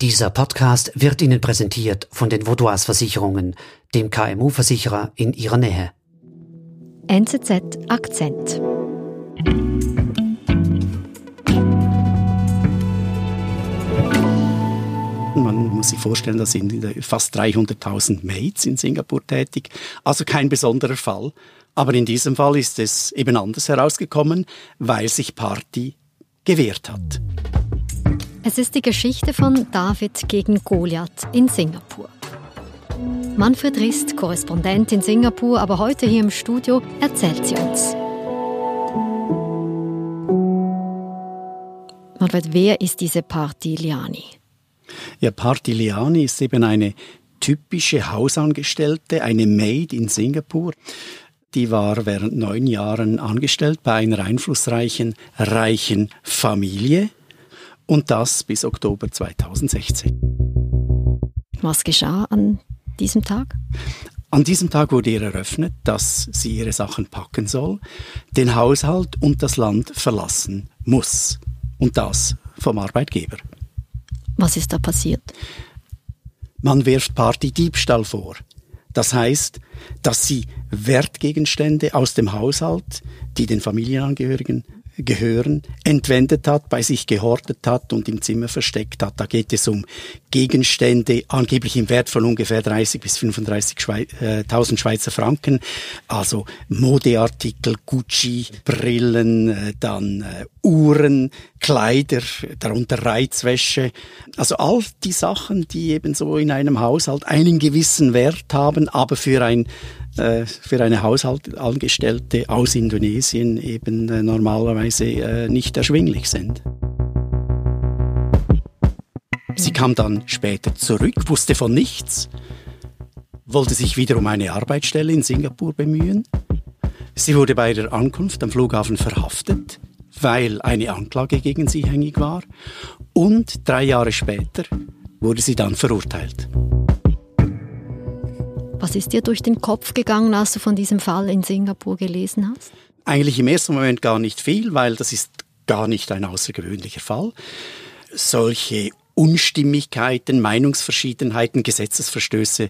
Dieser Podcast wird Ihnen präsentiert von den Vaudois Versicherungen, dem KMU-Versicherer in Ihrer Nähe. NZZ Akzent. Man muss sich vorstellen, da sind fast 300.000 Maids in Singapur tätig, also kein besonderer Fall. Aber in diesem Fall ist es eben anders herausgekommen, weil sich Party gewehrt hat. Es ist die Geschichte von David gegen Goliath in Singapur. Manfred Rist, Korrespondent in Singapur, aber heute hier im Studio, erzählt sie uns. Manfred, wer ist diese Party Liani? Ja, Party Liani ist eben eine typische Hausangestellte, eine Maid in Singapur. Die war während neun Jahren angestellt bei einer einflussreichen, reichen Familie und das bis Oktober 2016. Was geschah an diesem Tag? An diesem Tag wurde ihr eröffnet, dass sie ihre Sachen packen soll, den Haushalt und das Land verlassen muss. Und das vom Arbeitgeber. Was ist da passiert? Man wirft Party Diebstahl vor. Das heißt, dass sie Wertgegenstände aus dem Haushalt, die den Familienangehörigen gehören, entwendet hat, bei sich gehortet hat und im Zimmer versteckt hat. Da geht es um Gegenstände, angeblich im Wert von ungefähr 30 bis 35.000 äh, Schweizer Franken, also Modeartikel, Gucci, Brillen, äh, dann äh, Uhren, Kleider, darunter Reizwäsche, also all die Sachen, die eben so in einem Haushalt einen gewissen Wert haben, aber für ein äh, für eine Haushaltangestellte aus Indonesien eben äh, normalerweise äh, nicht erschwinglich sind. Sie kam dann später zurück, wusste von nichts, wollte sich wieder um eine Arbeitsstelle in Singapur bemühen. Sie wurde bei der Ankunft am Flughafen verhaftet, weil eine Anklage gegen sie hängig war. Und drei Jahre später wurde sie dann verurteilt. Was ist dir durch den Kopf gegangen, als du von diesem Fall in Singapur gelesen hast? Eigentlich im ersten Moment gar nicht viel, weil das ist gar nicht ein außergewöhnlicher Fall. Solche Unstimmigkeiten, Meinungsverschiedenheiten, Gesetzesverstöße,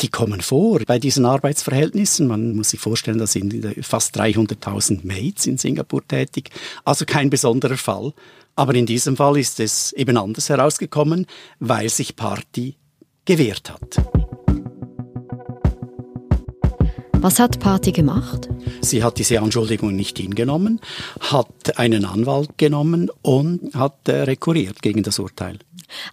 die kommen vor bei diesen Arbeitsverhältnissen. Man muss sich vorstellen, da sind fast 300.000 Maids in Singapur tätig, also kein besonderer Fall. Aber in diesem Fall ist es eben anders herausgekommen, weil sich Party gewehrt hat. Was hat Party gemacht? Sie hat diese Anschuldigung nicht hingenommen, hat einen Anwalt genommen und hat äh, rekurriert gegen das Urteil.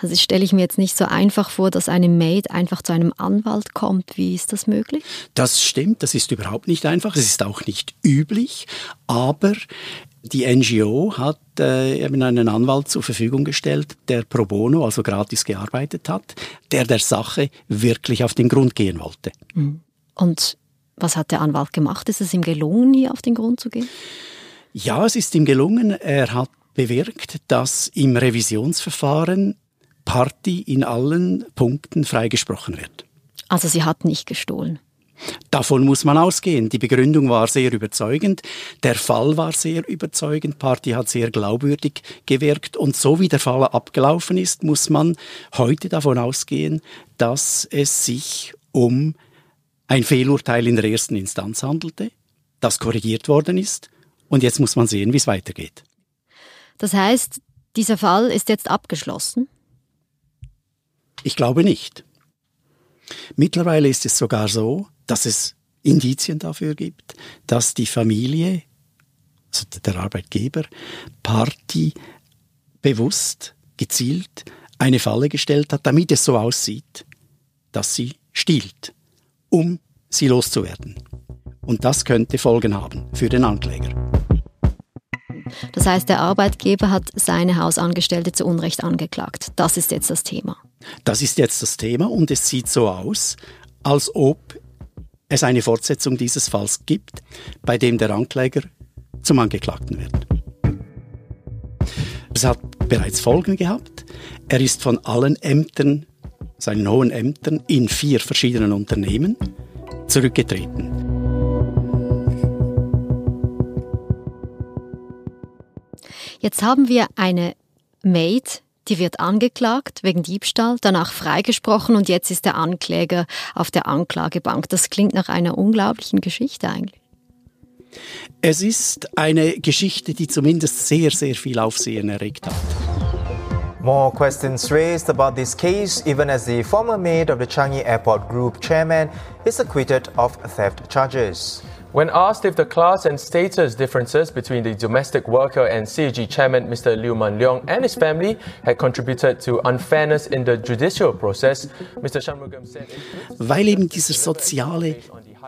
Also stelle ich mir jetzt nicht so einfach vor, dass eine Maid einfach zu einem Anwalt kommt. Wie ist das möglich? Das stimmt, das ist überhaupt nicht einfach. Es ist auch nicht üblich, aber die NGO hat äh, eben einen Anwalt zur Verfügung gestellt, der pro bono, also gratis gearbeitet hat, der der Sache wirklich auf den Grund gehen wollte. Und was hat der Anwalt gemacht? Ist es ihm gelungen, hier auf den Grund zu gehen? Ja, es ist ihm gelungen. Er hat bewirkt, dass im Revisionsverfahren Party in allen Punkten freigesprochen wird. Also sie hat nicht gestohlen. Davon muss man ausgehen. Die Begründung war sehr überzeugend, der Fall war sehr überzeugend, Party hat sehr glaubwürdig gewirkt und so wie der Fall abgelaufen ist, muss man heute davon ausgehen, dass es sich um ein Fehlurteil in der ersten Instanz handelte, das korrigiert worden ist und jetzt muss man sehen, wie es weitergeht. Das heißt, dieser Fall ist jetzt abgeschlossen? Ich glaube nicht. Mittlerweile ist es sogar so, dass es Indizien dafür gibt, dass die Familie, also der Arbeitgeber, Party bewusst, gezielt eine Falle gestellt hat, damit es so aussieht, dass sie stiehlt um sie loszuwerden. Und das könnte Folgen haben für den Ankläger. Das heißt, der Arbeitgeber hat seine Hausangestellte zu Unrecht angeklagt. Das ist jetzt das Thema. Das ist jetzt das Thema und es sieht so aus, als ob es eine Fortsetzung dieses Falls gibt, bei dem der Ankläger zum Angeklagten wird. Es hat bereits Folgen gehabt. Er ist von allen Ämtern seinen hohen Ämtern in vier verschiedenen Unternehmen zurückgetreten. Jetzt haben wir eine Maid, die wird angeklagt wegen Diebstahl, danach freigesprochen und jetzt ist der Ankläger auf der Anklagebank. Das klingt nach einer unglaublichen Geschichte eigentlich. Es ist eine Geschichte, die zumindest sehr, sehr viel Aufsehen erregt hat. More questions raised about this case, even as the former maid of the Changi Airport Group chairman is acquitted of theft charges. When asked if the class and status differences between the domestic worker and CAG chairman Mr. Liu Man Leong and his family had contributed to unfairness in the judicial process, Mr. Shanmugam said. Weil eben dieser soziale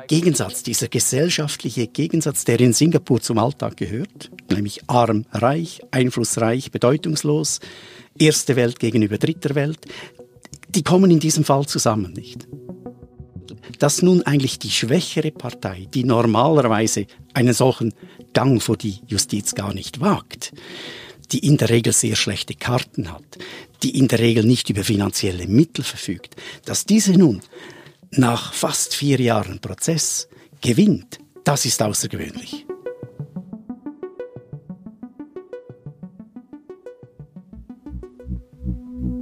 Gegensatz, dieser gesellschaftliche Gegensatz, der in Singapur zum Alltag gehört, nämlich arm, reich, einflussreich, bedeutungslos, erste Welt gegenüber dritter Welt, die kommen in diesem Fall zusammen nicht. Dass nun eigentlich die schwächere Partei, die normalerweise einen solchen Gang vor die Justiz gar nicht wagt, die in der Regel sehr schlechte Karten hat, die in der Regel nicht über finanzielle Mittel verfügt, dass diese nun nach fast vier Jahren Prozess gewinnt, das ist außergewöhnlich.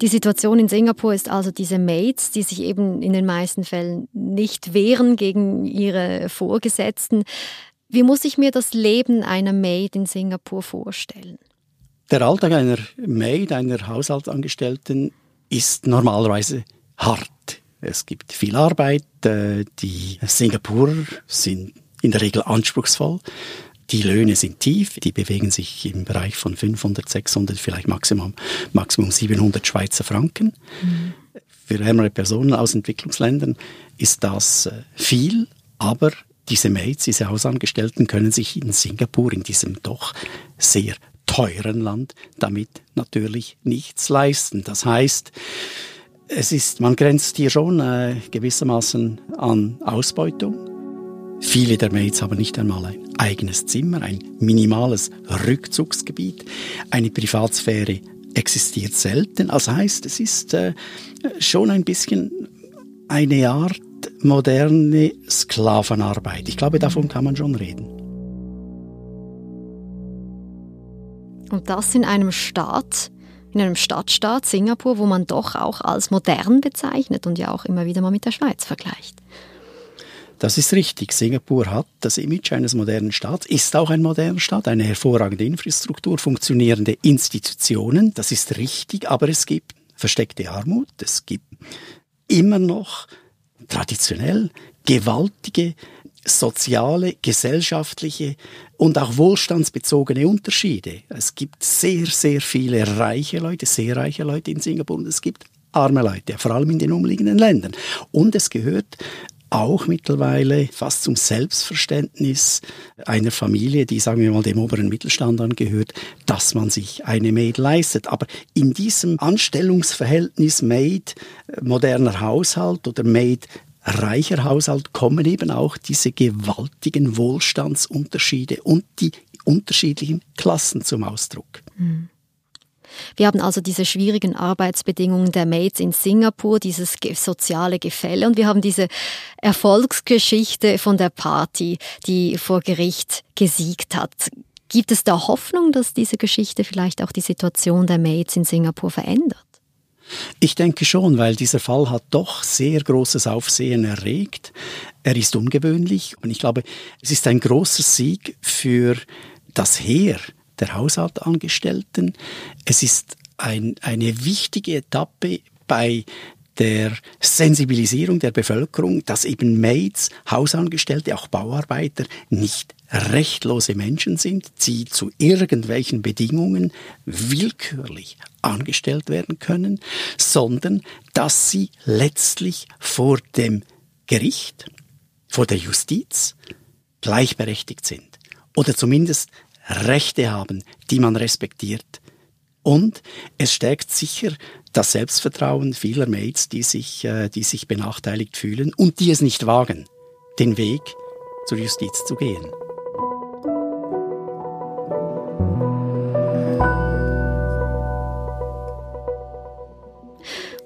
Die Situation in Singapur ist also diese Maids, die sich eben in den meisten Fällen nicht wehren gegen ihre Vorgesetzten. Wie muss ich mir das Leben einer Maid in Singapur vorstellen? Der Alltag einer Maid, einer Haushaltsangestellten, ist normalerweise hart. Es gibt viel Arbeit. Äh, die Singapurer sind in der Regel anspruchsvoll. Die Löhne sind tief, die bewegen sich im Bereich von 500, 600, vielleicht Maximum, Maximum 700 Schweizer Franken. Mhm. Für ärmere Personen aus Entwicklungsländern ist das äh, viel, aber diese Maids, diese Hausangestellten können sich in Singapur, in diesem doch sehr teuren Land, damit natürlich nichts leisten. Das heißt, es ist, man grenzt hier schon äh, gewissermaßen an Ausbeutung. Viele der Maids haben nicht einmal ein eigenes Zimmer, ein minimales Rückzugsgebiet. Eine Privatsphäre existiert selten. Das heißt, es ist äh, schon ein bisschen eine Art moderne Sklavenarbeit. Ich glaube, davon kann man schon reden. Und das in einem Staat, in einem Stadtstaat Singapur, wo man doch auch als modern bezeichnet und ja auch immer wieder mal mit der Schweiz vergleicht. Das ist richtig. Singapur hat das Image eines modernen Staats, ist auch ein moderner Staat, eine hervorragende Infrastruktur, funktionierende Institutionen. Das ist richtig, aber es gibt versteckte Armut. Es gibt immer noch traditionell gewaltige soziale, gesellschaftliche und auch wohlstandsbezogene Unterschiede. Es gibt sehr, sehr viele reiche Leute, sehr reiche Leute in Singapur und es gibt arme Leute, vor allem in den umliegenden Ländern. Und es gehört auch mittlerweile fast zum Selbstverständnis einer Familie, die, sagen wir mal, dem oberen Mittelstand angehört, dass man sich eine Maid leistet. Aber in diesem Anstellungsverhältnis Maid, äh, moderner Haushalt oder Maid, reicher Haushalt kommen eben auch diese gewaltigen Wohlstandsunterschiede und die unterschiedlichen Klassen zum Ausdruck. Mhm. Wir haben also diese schwierigen Arbeitsbedingungen der Maids in Singapur, dieses soziale Gefälle und wir haben diese Erfolgsgeschichte von der Party, die vor Gericht gesiegt hat. Gibt es da Hoffnung, dass diese Geschichte vielleicht auch die Situation der Maids in Singapur verändert? Ich denke schon, weil dieser Fall hat doch sehr großes Aufsehen erregt. Er ist ungewöhnlich und ich glaube, es ist ein großer Sieg für das Heer der Haushaltangestellten. Es ist ein, eine wichtige Etappe bei der Sensibilisierung der Bevölkerung, dass eben Maids, Hausangestellte, auch Bauarbeiter nicht rechtlose Menschen sind, die zu irgendwelchen Bedingungen willkürlich angestellt werden können, sondern dass sie letztlich vor dem Gericht, vor der Justiz gleichberechtigt sind oder zumindest Rechte haben, die man respektiert. Und es stärkt sicher das Selbstvertrauen vieler Mates, die sich, äh, die sich benachteiligt fühlen und die es nicht wagen, den Weg zur Justiz zu gehen.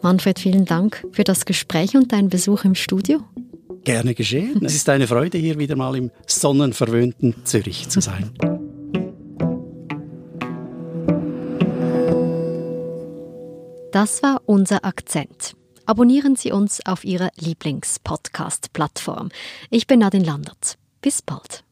Manfred, vielen Dank für das Gespräch und deinen Besuch im Studio. Gerne geschehen. Es ist eine Freude, hier wieder mal im sonnenverwöhnten Zürich zu sein. Das war unser Akzent. Abonnieren Sie uns auf Ihrer Lieblingspodcast-Plattform. Ich bin Nadine Landert. Bis bald.